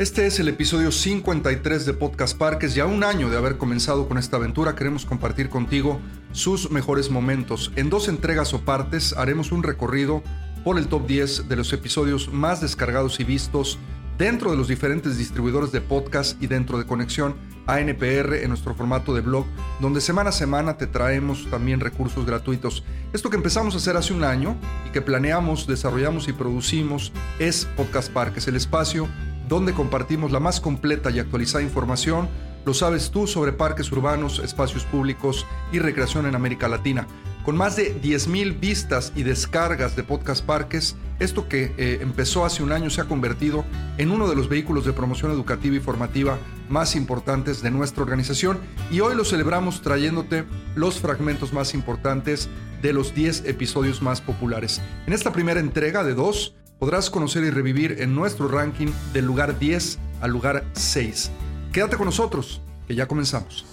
Este es el episodio 53 de Podcast Parques. Ya un año de haber comenzado con esta aventura, queremos compartir contigo sus mejores momentos. En dos entregas o partes haremos un recorrido por el top 10 de los episodios más descargados y vistos dentro de los diferentes distribuidores de podcast y dentro de Conexión ANPR en nuestro formato de blog, donde semana a semana te traemos también recursos gratuitos. Esto que empezamos a hacer hace un año y que planeamos, desarrollamos y producimos es Podcast Parques, el espacio donde compartimos la más completa y actualizada información, lo sabes tú, sobre parques urbanos, espacios públicos y recreación en América Latina. Con más de 10.000 vistas y descargas de Podcast Parques, esto que eh, empezó hace un año se ha convertido en uno de los vehículos de promoción educativa y formativa más importantes de nuestra organización y hoy lo celebramos trayéndote los fragmentos más importantes de los 10 episodios más populares. En esta primera entrega de dos, podrás conocer y revivir en nuestro ranking del lugar 10 al lugar 6. Quédate con nosotros, que ya comenzamos.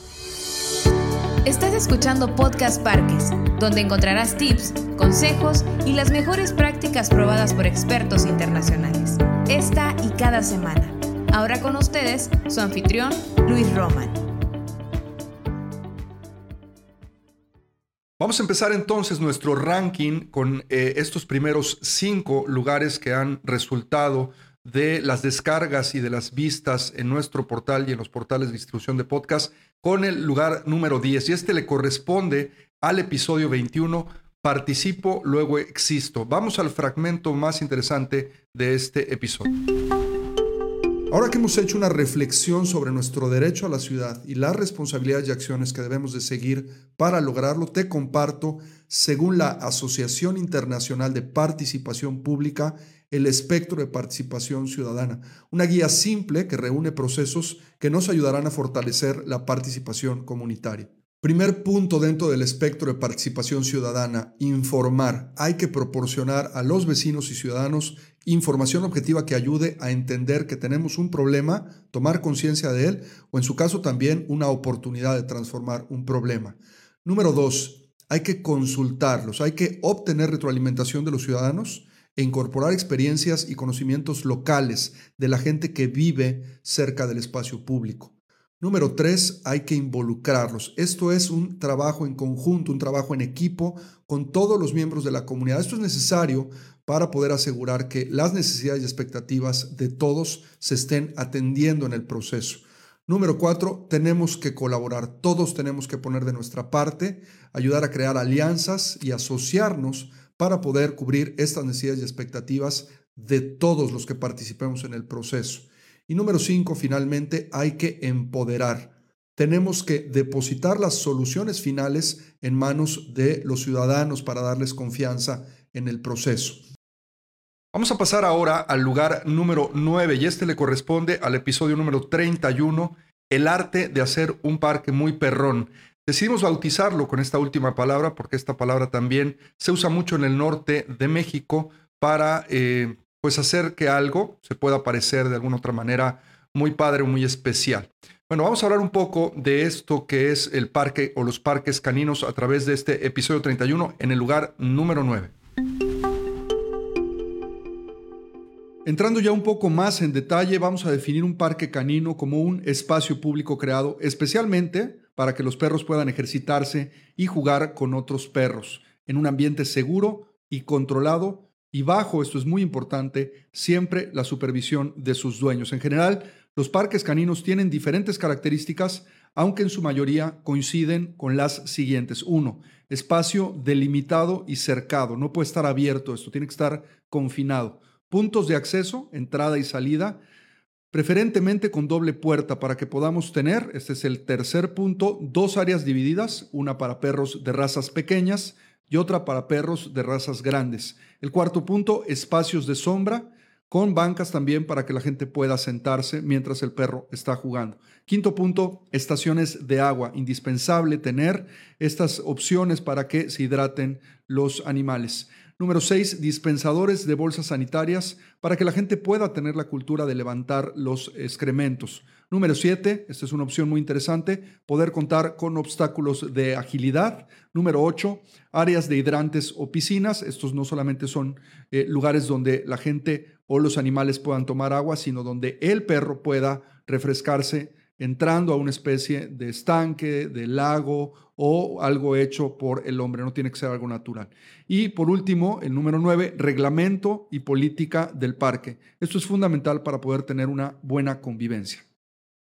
Estás escuchando Podcast Parques, donde encontrarás tips, consejos y las mejores prácticas probadas por expertos internacionales. Esta y cada semana. Ahora con ustedes, su anfitrión, Luis Roman. Vamos a empezar entonces nuestro ranking con eh, estos primeros cinco lugares que han resultado de las descargas y de las vistas en nuestro portal y en los portales de distribución de podcast con el lugar número 10. Y este le corresponde al episodio 21, Participo, luego existo. Vamos al fragmento más interesante de este episodio. Ahora que hemos hecho una reflexión sobre nuestro derecho a la ciudad y las responsabilidades y acciones que debemos de seguir para lograrlo, te comparto, según la Asociación Internacional de Participación Pública, el espectro de participación ciudadana, una guía simple que reúne procesos que nos ayudarán a fortalecer la participación comunitaria. Primer punto dentro del espectro de participación ciudadana, informar. Hay que proporcionar a los vecinos y ciudadanos información objetiva que ayude a entender que tenemos un problema, tomar conciencia de él o en su caso también una oportunidad de transformar un problema. Número dos, hay que consultarlos, hay que obtener retroalimentación de los ciudadanos e incorporar experiencias y conocimientos locales de la gente que vive cerca del espacio público. Número tres, hay que involucrarlos. Esto es un trabajo en conjunto, un trabajo en equipo con todos los miembros de la comunidad. Esto es necesario para poder asegurar que las necesidades y expectativas de todos se estén atendiendo en el proceso. Número cuatro, tenemos que colaborar. Todos tenemos que poner de nuestra parte, ayudar a crear alianzas y asociarnos para poder cubrir estas necesidades y expectativas de todos los que participemos en el proceso. Y número cinco, finalmente, hay que empoderar. Tenemos que depositar las soluciones finales en manos de los ciudadanos para darles confianza en el proceso. Vamos a pasar ahora al lugar número 9 y este le corresponde al episodio número 31, el arte de hacer un parque muy perrón. Decidimos bautizarlo con esta última palabra porque esta palabra también se usa mucho en el norte de México para eh, pues hacer que algo se pueda parecer de alguna otra manera muy padre o muy especial. Bueno, vamos a hablar un poco de esto que es el parque o los parques caninos a través de este episodio 31 en el lugar número 9. Entrando ya un poco más en detalle, vamos a definir un parque canino como un espacio público creado especialmente para que los perros puedan ejercitarse y jugar con otros perros en un ambiente seguro y controlado y bajo, esto es muy importante, siempre la supervisión de sus dueños. En general, los parques caninos tienen diferentes características, aunque en su mayoría coinciden con las siguientes. Uno, espacio delimitado y cercado. No puede estar abierto esto, tiene que estar confinado. Puntos de acceso, entrada y salida, preferentemente con doble puerta para que podamos tener, este es el tercer punto, dos áreas divididas, una para perros de razas pequeñas y otra para perros de razas grandes. El cuarto punto, espacios de sombra con bancas también para que la gente pueda sentarse mientras el perro está jugando. Quinto punto, estaciones de agua. Indispensable tener estas opciones para que se hidraten los animales. Número seis, dispensadores de bolsas sanitarias para que la gente pueda tener la cultura de levantar los excrementos. Número 7, esta es una opción muy interesante, poder contar con obstáculos de agilidad. Número 8, áreas de hidrantes o piscinas. Estos no solamente son eh, lugares donde la gente o los animales puedan tomar agua, sino donde el perro pueda refrescarse entrando a una especie de estanque, de lago o algo hecho por el hombre, no tiene que ser algo natural. Y por último, el número nueve, reglamento y política del parque. Esto es fundamental para poder tener una buena convivencia.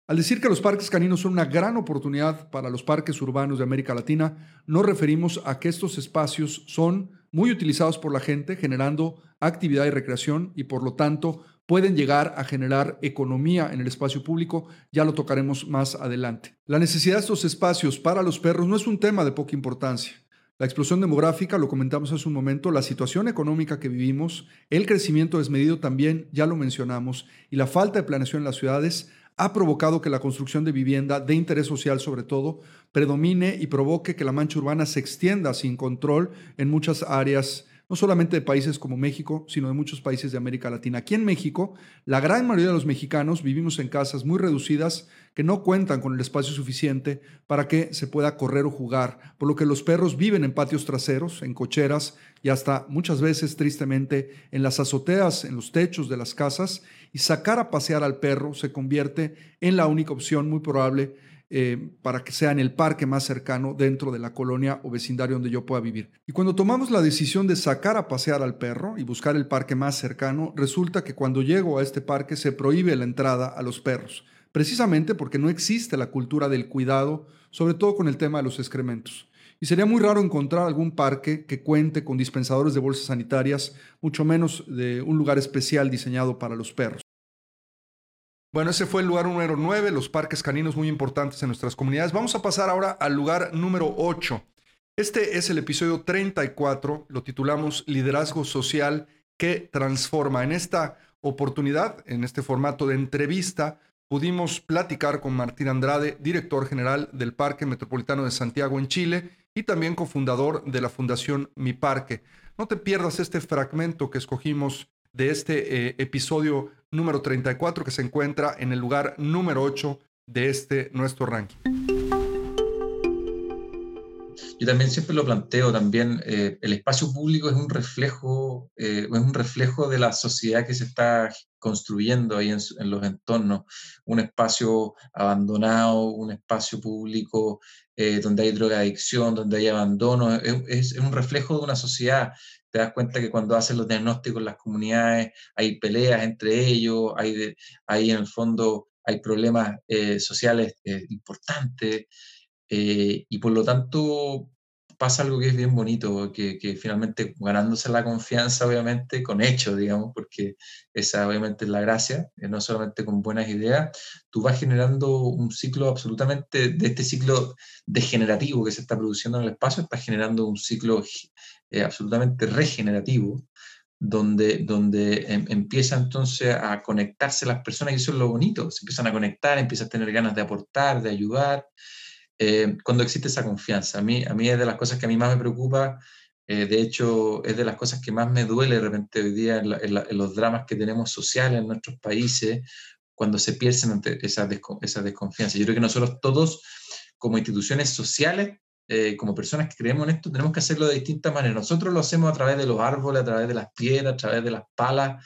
Al decir que los parques caninos son una gran oportunidad para los parques urbanos de América Latina, nos referimos a que estos espacios son muy utilizados por la gente, generando actividad y recreación y por lo tanto pueden llegar a generar economía en el espacio público, ya lo tocaremos más adelante. La necesidad de estos espacios para los perros no es un tema de poca importancia. La explosión demográfica, lo comentamos hace un momento, la situación económica que vivimos, el crecimiento desmedido también, ya lo mencionamos, y la falta de planeación en las ciudades ha provocado que la construcción de vivienda, de interés social sobre todo, predomine y provoque que la mancha urbana se extienda sin control en muchas áreas no solamente de países como México, sino de muchos países de América Latina. Aquí en México, la gran mayoría de los mexicanos vivimos en casas muy reducidas que no cuentan con el espacio suficiente para que se pueda correr o jugar, por lo que los perros viven en patios traseros, en cocheras y hasta muchas veces, tristemente, en las azoteas, en los techos de las casas, y sacar a pasear al perro se convierte en la única opción muy probable eh, para que sea en el parque más cercano dentro de la colonia o vecindario donde yo pueda vivir. Y cuando tomamos la decisión de sacar a pasear al perro y buscar el parque más cercano, resulta que cuando llego a este parque se prohíbe la entrada a los perros, precisamente porque no existe la cultura del cuidado, sobre todo con el tema de los excrementos. Y sería muy raro encontrar algún parque que cuente con dispensadores de bolsas sanitarias, mucho menos de un lugar especial diseñado para los perros. Bueno, ese fue el lugar número 9, los parques caninos muy importantes en nuestras comunidades. Vamos a pasar ahora al lugar número 8. Este es el episodio 34, lo titulamos Liderazgo Social que Transforma. En esta oportunidad, en este formato de entrevista, pudimos platicar con Martín Andrade, director general del Parque Metropolitano de Santiago en Chile y también cofundador de la Fundación Mi Parque. No te pierdas este fragmento que escogimos de este eh, episodio número 34 que se encuentra en el lugar número 8 de este nuestro ranking. Yo también siempre lo planteo, también eh, el espacio público es un reflejo, eh, es un reflejo de la sociedad que se está construyendo ahí en, los entornos, un espacio abandonado, un espacio público donde hay drogadicción, donde hay abandono, es, un reflejo de una sociedad te das cuenta que cuando hacen los diagnósticos en las comunidades hay peleas entre ellos, hay, en el fondo hay problemas eh, sociales eh, importantes eh, y por lo tanto pasa algo que es bien bonito, que, finalmente ganándose la confianza, obviamente, con hechos, digamos, porque esa obviamente es la gracia, no solamente con buenas ideas, tú vas generando un ciclo absolutamente, de este ciclo degenerativo que se está produciendo en el espacio, estás generando un ciclo eh, absolutamente regenerativo, donde, donde em, empieza entonces a conectarse las personas y eso es lo bonito, se empiezan a conectar, empiezan a tener ganas de aportar, de ayudar, eh, cuando existe esa confianza. A mí, a mí es de las cosas que a mí más me preocupa, eh, de hecho es de las cosas que más me duele de repente hoy día en, los dramas que tenemos sociales en nuestros países, cuando se pierden esa, esa desconfianza. Yo creo que nosotros todos, como instituciones sociales, eh, como personas que creemos en esto, tenemos que hacerlo de distintas maneras. Nosotros lo hacemos a través de los árboles, a través de las piedras, a través de las palas,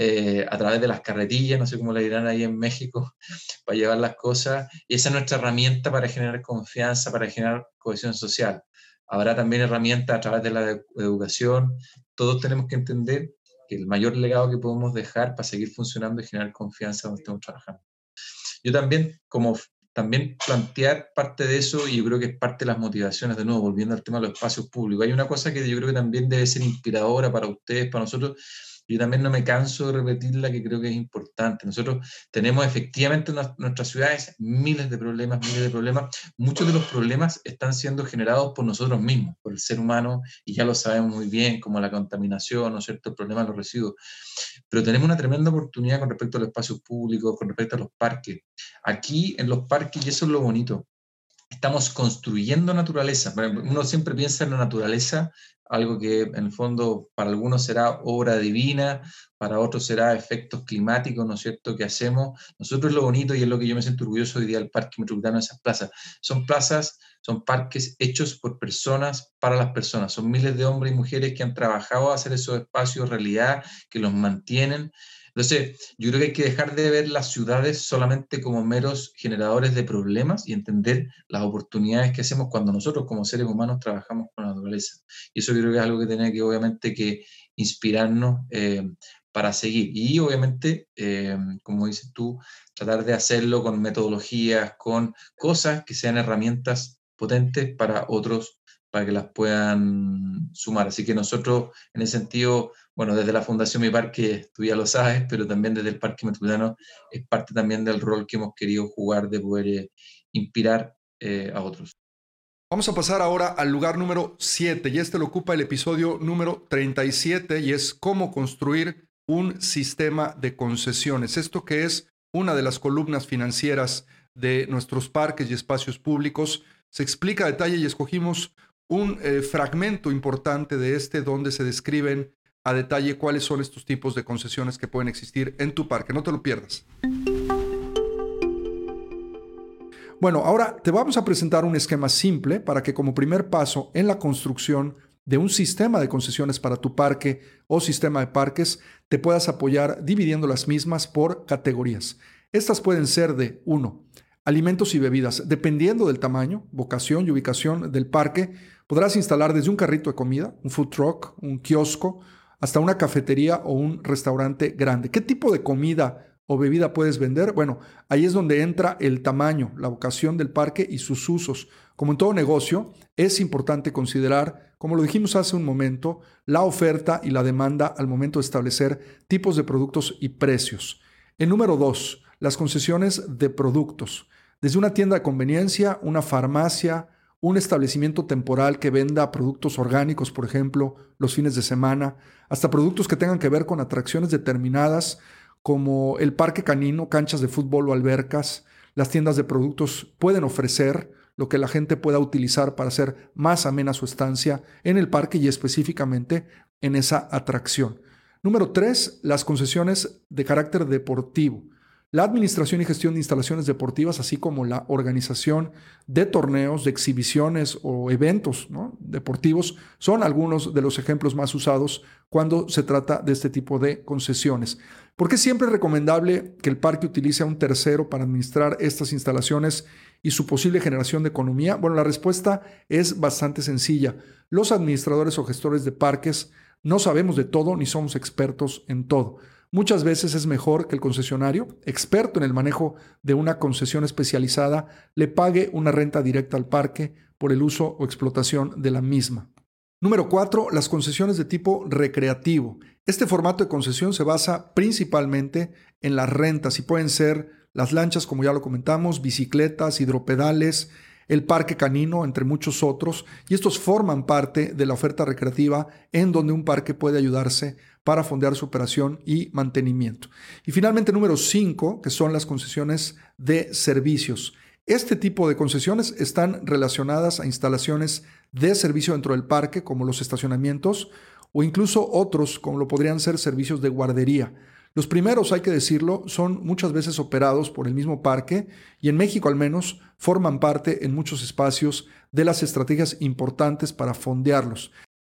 eh, a través de las carretillas, no sé cómo le dirán ahí en México, para llevar las cosas. Y esa es nuestra herramienta para generar confianza, para generar cohesión social. Habrá también herramientas a través de la educación. Todos tenemos que entender que el mayor legado que podemos dejar para seguir funcionando es generar confianza donde estemos trabajando. Yo también, como también plantear parte de eso y yo creo que es parte de las motivaciones, de nuevo, volviendo al tema de los espacios públicos. Hay una cosa que yo creo que también debe ser inspiradora para ustedes, para nosotros, yo también no me canso de repetirla, que creo que es importante. Nosotros tenemos efectivamente en nuestras ciudades miles de problemas, miles de problemas. Muchos de los problemas están siendo generados por nosotros mismos, por el ser humano, y ya lo sabemos muy bien, como la contaminación, ¿no es cierto?, el problema de los residuos. Pero tenemos una tremenda oportunidad con respecto a los espacios públicos, con respecto a los parques. Aquí en los parques, y eso es lo bonito, estamos construyendo naturaleza. Uno siempre piensa en la naturaleza algo que en el fondo para algunos será obra divina, para otros será efectos climáticos, ¿no es cierto?, que hacemos. Nosotros lo bonito y es lo que yo me siento orgulloso hoy día del Parque Metropolitano esas plazas. Son plazas son parques hechos por personas para las personas. Son miles de hombres y mujeres que han trabajado a hacer esos espacios realidad, que los mantienen. Entonces, yo creo que hay que dejar de ver las ciudades solamente como meros generadores de problemas y entender las oportunidades que hacemos cuando nosotros como seres humanos trabajamos con la naturaleza. Y eso creo que es algo que tiene que obviamente que inspirarnos eh, para seguir. Y obviamente, eh, como dices tú, tratar de hacerlo con metodologías, con cosas que sean herramientas potentes para otros, para que las puedan sumar. Así que nosotros, en ese sentido, bueno, desde la Fundación Mi Parque, tú ya lo sabes, pero también desde el Parque Metropolitano, es parte también del rol que hemos querido jugar de poder eh, inspirar eh, a otros. Vamos a pasar ahora al lugar número 7 y este lo ocupa el episodio número 37 y es cómo construir un sistema de concesiones. Esto que es una de las columnas financieras de nuestros parques y espacios públicos. Se explica a detalle y escogimos un eh, fragmento importante de este donde se describen a detalle cuáles son estos tipos de concesiones que pueden existir en tu parque. No te lo pierdas. Bueno, ahora te vamos a presentar un esquema simple para que como primer paso en la construcción de un sistema de concesiones para tu parque o sistema de parques, te puedas apoyar dividiendo las mismas por categorías. Estas pueden ser de 1. Alimentos y bebidas. Dependiendo del tamaño, vocación y ubicación del parque, podrás instalar desde un carrito de comida, un food truck, un kiosco, hasta una cafetería o un restaurante grande. ¿Qué tipo de comida o bebida puedes vender? Bueno, ahí es donde entra el tamaño, la vocación del parque y sus usos. Como en todo negocio, es importante considerar, como lo dijimos hace un momento, la oferta y la demanda al momento de establecer tipos de productos y precios. En número dos, las concesiones de productos. Desde una tienda de conveniencia, una farmacia, un establecimiento temporal que venda productos orgánicos, por ejemplo, los fines de semana, hasta productos que tengan que ver con atracciones determinadas, como el parque canino, canchas de fútbol o albercas. Las tiendas de productos pueden ofrecer lo que la gente pueda utilizar para hacer más amena su estancia en el parque y específicamente en esa atracción. Número tres, las concesiones de carácter deportivo. La administración y gestión de instalaciones deportivas, así como la organización de torneos, de exhibiciones o eventos deportivos, son algunos de los ejemplos más usados cuando se trata de este tipo de concesiones. ¿Por qué siempre es recomendable que el parque utilice a un tercero para administrar estas instalaciones y su posible generación de economía? Bueno, la respuesta es bastante sencilla. Los administradores o gestores de parques no sabemos de todo ni somos expertos en todo. Muchas veces es mejor que el concesionario, experto en el manejo de una concesión especializada, le pague una renta directa al parque por el uso o explotación de la misma. Número 4. Las concesiones de tipo recreativo. Este formato de concesión se basa principalmente en las rentas y pueden ser las lanchas, como ya lo comentamos, bicicletas, hidropedales, el parque canino, entre muchos otros, y estos forman parte de la oferta recreativa en donde un parque puede ayudarse para fondear su operación y mantenimiento. Y finalmente, número 5, que son las concesiones de servicios. Este tipo de concesiones están relacionadas a instalaciones de servicio dentro del parque, como los estacionamientos, o incluso otros, como lo podrían ser servicios de guardería. Los primeros, hay que decirlo, son muchas veces operados por el mismo parque y en México al menos forman parte en muchos espacios de las estrategias importantes para fondearlos.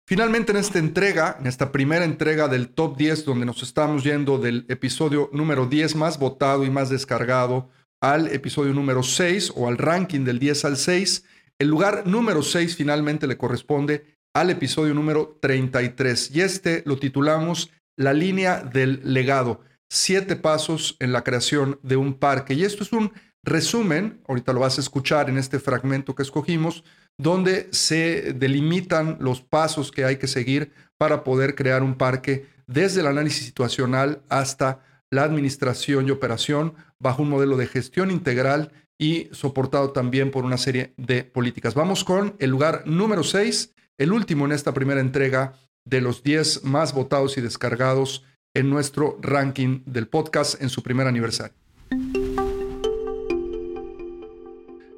Finalmente en esta entrega, en esta primera entrega del top 10, donde nos estamos yendo del episodio número 10 más votado y más descargado al episodio número 6 o al ranking del 10 al 6, el lugar número 6 finalmente le corresponde al episodio número 33 y este lo titulamos La línea del legado, siete pasos en la creación de un parque. Y esto es un resumen, ahorita lo vas a escuchar en este fragmento que escogimos, donde se delimitan los pasos que hay que seguir para poder crear un parque desde el análisis situacional hasta la administración y operación bajo un modelo de gestión integral y soportado también por una serie de políticas. Vamos con el lugar número 6, el último en esta primera entrega de los 10 más votados y descargados en nuestro ranking del podcast en su primer aniversario.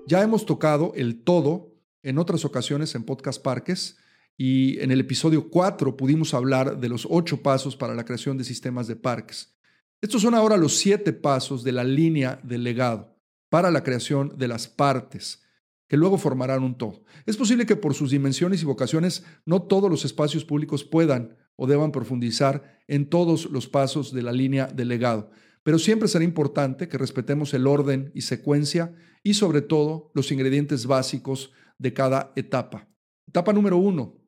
Ya hemos tocado el todo en otras ocasiones en Podcast Parques y en el episodio 4 pudimos hablar de los ocho pasos para la creación de sistemas de parques. Estos son ahora los siete pasos de la línea del legado para la creación de las partes. Que luego formarán un todo. Es posible que por sus dimensiones y vocaciones no todos los espacios públicos puedan o deban profundizar en todos los pasos de la línea del legado, pero siempre será importante que respetemos el orden y secuencia y sobre todo los ingredientes básicos de cada etapa. Etapa número uno,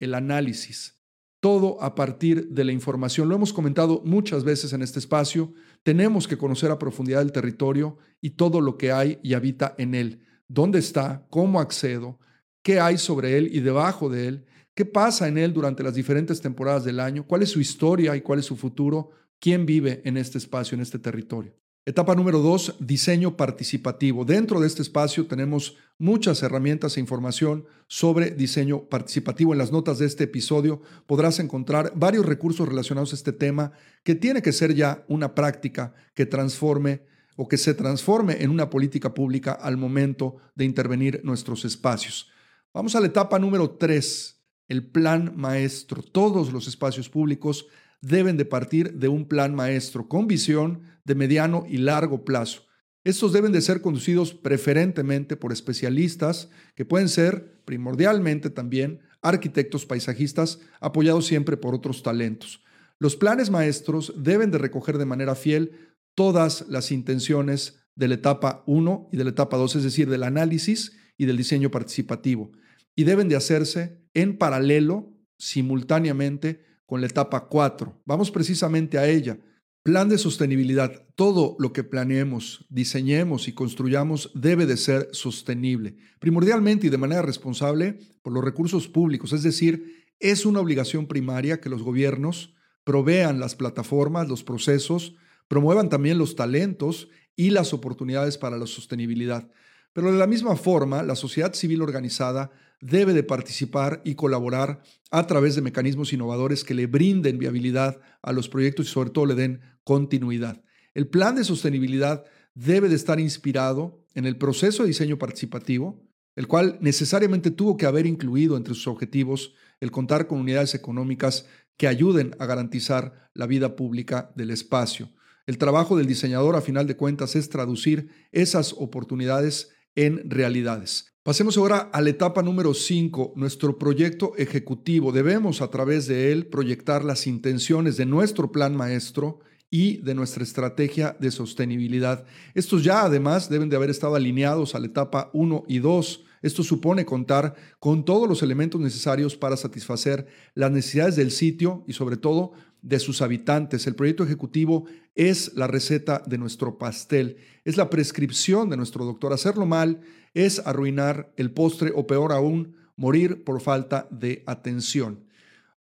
el análisis. Todo a partir de la información. Lo hemos comentado muchas veces en este espacio. Tenemos que conocer a profundidad el territorio y todo lo que hay y habita en él. ¿Dónde está? ¿Cómo accedo? ¿Qué hay sobre él y debajo de él? ¿Qué pasa en él durante las diferentes temporadas del año? ¿Cuál es su historia y cuál es su futuro? ¿Quién vive en este espacio, en este territorio? Etapa número dos, diseño participativo. Dentro de este espacio tenemos muchas herramientas e información sobre diseño participativo. En las notas de este episodio podrás encontrar varios recursos relacionados a este tema que tiene que ser ya una práctica que transforme o que se transforme en una política pública al momento de intervenir nuestros espacios. Vamos a la etapa número tres, el plan maestro. Todos los espacios públicos deben de partir de un plan maestro con visión de mediano y largo plazo. Estos deben de ser conducidos preferentemente por especialistas que pueden ser primordialmente también arquitectos paisajistas apoyados siempre por otros talentos. Los planes maestros deben de recoger de manera fiel todas las intenciones de la etapa 1 y de la etapa 2, es decir, del análisis y del diseño participativo, y deben de hacerse en paralelo, simultáneamente, con la etapa 4. Vamos precisamente a ella. Plan de sostenibilidad. Todo lo que planeemos, diseñemos y construyamos debe de ser sostenible, primordialmente y de manera responsable por los recursos públicos. Es decir, es una obligación primaria que los gobiernos provean las plataformas, los procesos, promuevan también los talentos y las oportunidades para la sostenibilidad. Pero de la misma forma, la sociedad civil organizada debe de participar y colaborar a través de mecanismos innovadores que le brinden viabilidad a los proyectos y sobre todo le den continuidad. El plan de sostenibilidad debe de estar inspirado en el proceso de diseño participativo, el cual necesariamente tuvo que haber incluido entre sus objetivos el contar con unidades económicas que ayuden a garantizar la vida pública del espacio. El trabajo del diseñador, a final de cuentas, es traducir esas oportunidades en realidades. Pasemos ahora a la etapa número 5, nuestro proyecto ejecutivo. Debemos a través de él proyectar las intenciones de nuestro plan maestro y de nuestra estrategia de sostenibilidad. Estos ya además deben de haber estado alineados a la etapa 1 y 2. Esto supone contar con todos los elementos necesarios para satisfacer las necesidades del sitio y sobre todo de sus habitantes. El proyecto ejecutivo es la receta de nuestro pastel, es la prescripción de nuestro doctor. Hacerlo mal es arruinar el postre o peor aún, morir por falta de atención.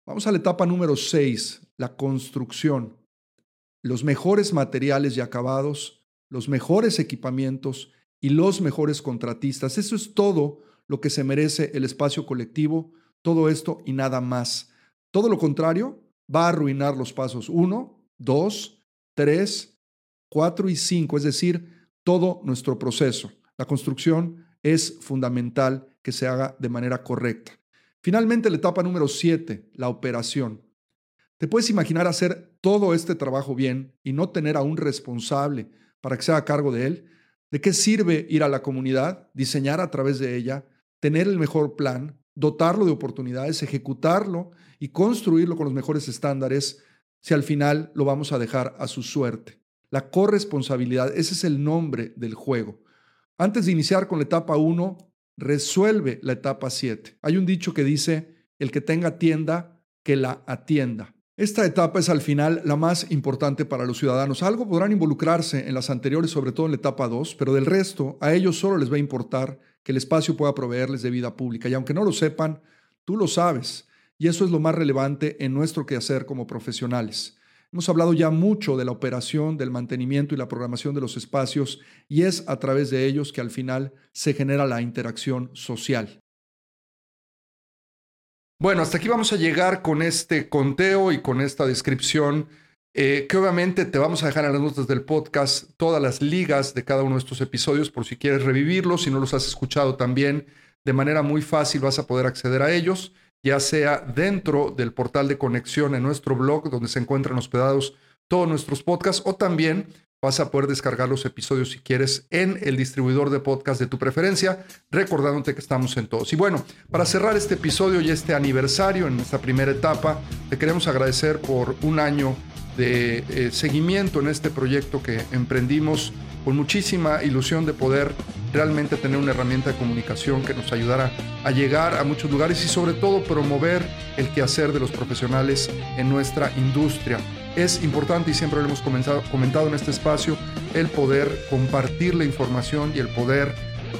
Vamos a la etapa número 6, la construcción. Los mejores materiales y acabados, los mejores equipamientos y los mejores contratistas. Eso es todo lo que se merece el espacio colectivo, todo esto y nada más. Todo lo contrario va a arruinar los pasos 1, 2, 3, 4 y 5, es decir, todo nuestro proceso. La construcción es fundamental que se haga de manera correcta. Finalmente, la etapa número 7, la operación. ¿Te puedes imaginar hacer todo este trabajo bien y no tener a un responsable para que se haga cargo de él? ¿De qué sirve ir a la comunidad, diseñar a través de ella, tener el mejor plan, dotarlo de oportunidades, ejecutarlo y construirlo con los mejores estándares si al final lo vamos a dejar a su suerte? La corresponsabilidad, ese es el nombre del juego. Antes de iniciar con la etapa 1, resuelve la etapa 7. Hay un dicho que dice, el que tenga tienda, que la atienda. Esta etapa es al final la más importante para los ciudadanos. Algo podrán involucrarse en las anteriores, sobre todo en la etapa 2, pero del resto a ellos solo les va a importar que el espacio pueda proveerles de vida pública. Y aunque no lo sepan, tú lo sabes. Y eso es lo más relevante en nuestro quehacer como profesionales. Hemos hablado ya mucho de la operación, del mantenimiento y la programación de los espacios y es a través de ellos que al final se genera la interacción social. Bueno, hasta aquí vamos a llegar con este conteo y con esta descripción, eh, que obviamente te vamos a dejar en las notas del podcast todas las ligas de cada uno de estos episodios por si quieres revivirlos, si no los has escuchado también, de manera muy fácil vas a poder acceder a ellos ya sea dentro del portal de conexión en nuestro blog, donde se encuentran hospedados todos nuestros podcasts, o también vas a poder descargar los episodios si quieres en el distribuidor de podcast de tu preferencia, recordándote que estamos en todos. Y bueno, para cerrar este episodio y este aniversario en esta primera etapa, te queremos agradecer por un año de eh, seguimiento en este proyecto que emprendimos con muchísima ilusión de poder realmente tener una herramienta de comunicación que nos ayudara a llegar a muchos lugares y sobre todo promover el quehacer de los profesionales en nuestra industria. Es importante y siempre lo hemos comentado en este espacio el poder compartir la información y el poder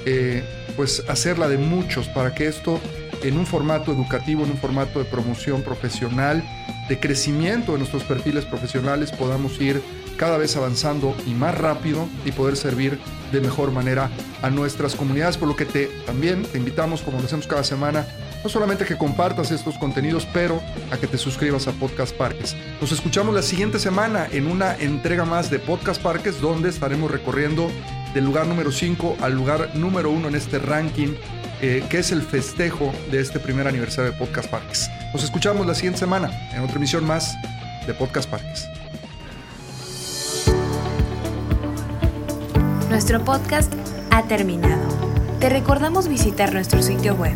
eh, pues hacerla de muchos para que esto en un formato educativo, en un formato de promoción profesional, de crecimiento de nuestros perfiles profesionales podamos ir cada vez avanzando y más rápido y poder servir de mejor manera a nuestras comunidades, por lo que te también te invitamos, como lo hacemos cada semana, no solamente que compartas estos contenidos, pero a que te suscribas a Podcast Parques. Nos escuchamos la siguiente semana en una entrega más de Podcast Parques, donde estaremos recorriendo del lugar número 5 al lugar número 1 en este ranking, eh, que es el festejo de este primer aniversario de Podcast Parques. Nos escuchamos la siguiente semana en otra emisión más de Podcast Parques. Nuestro podcast ha terminado. Te recordamos visitar nuestro sitio web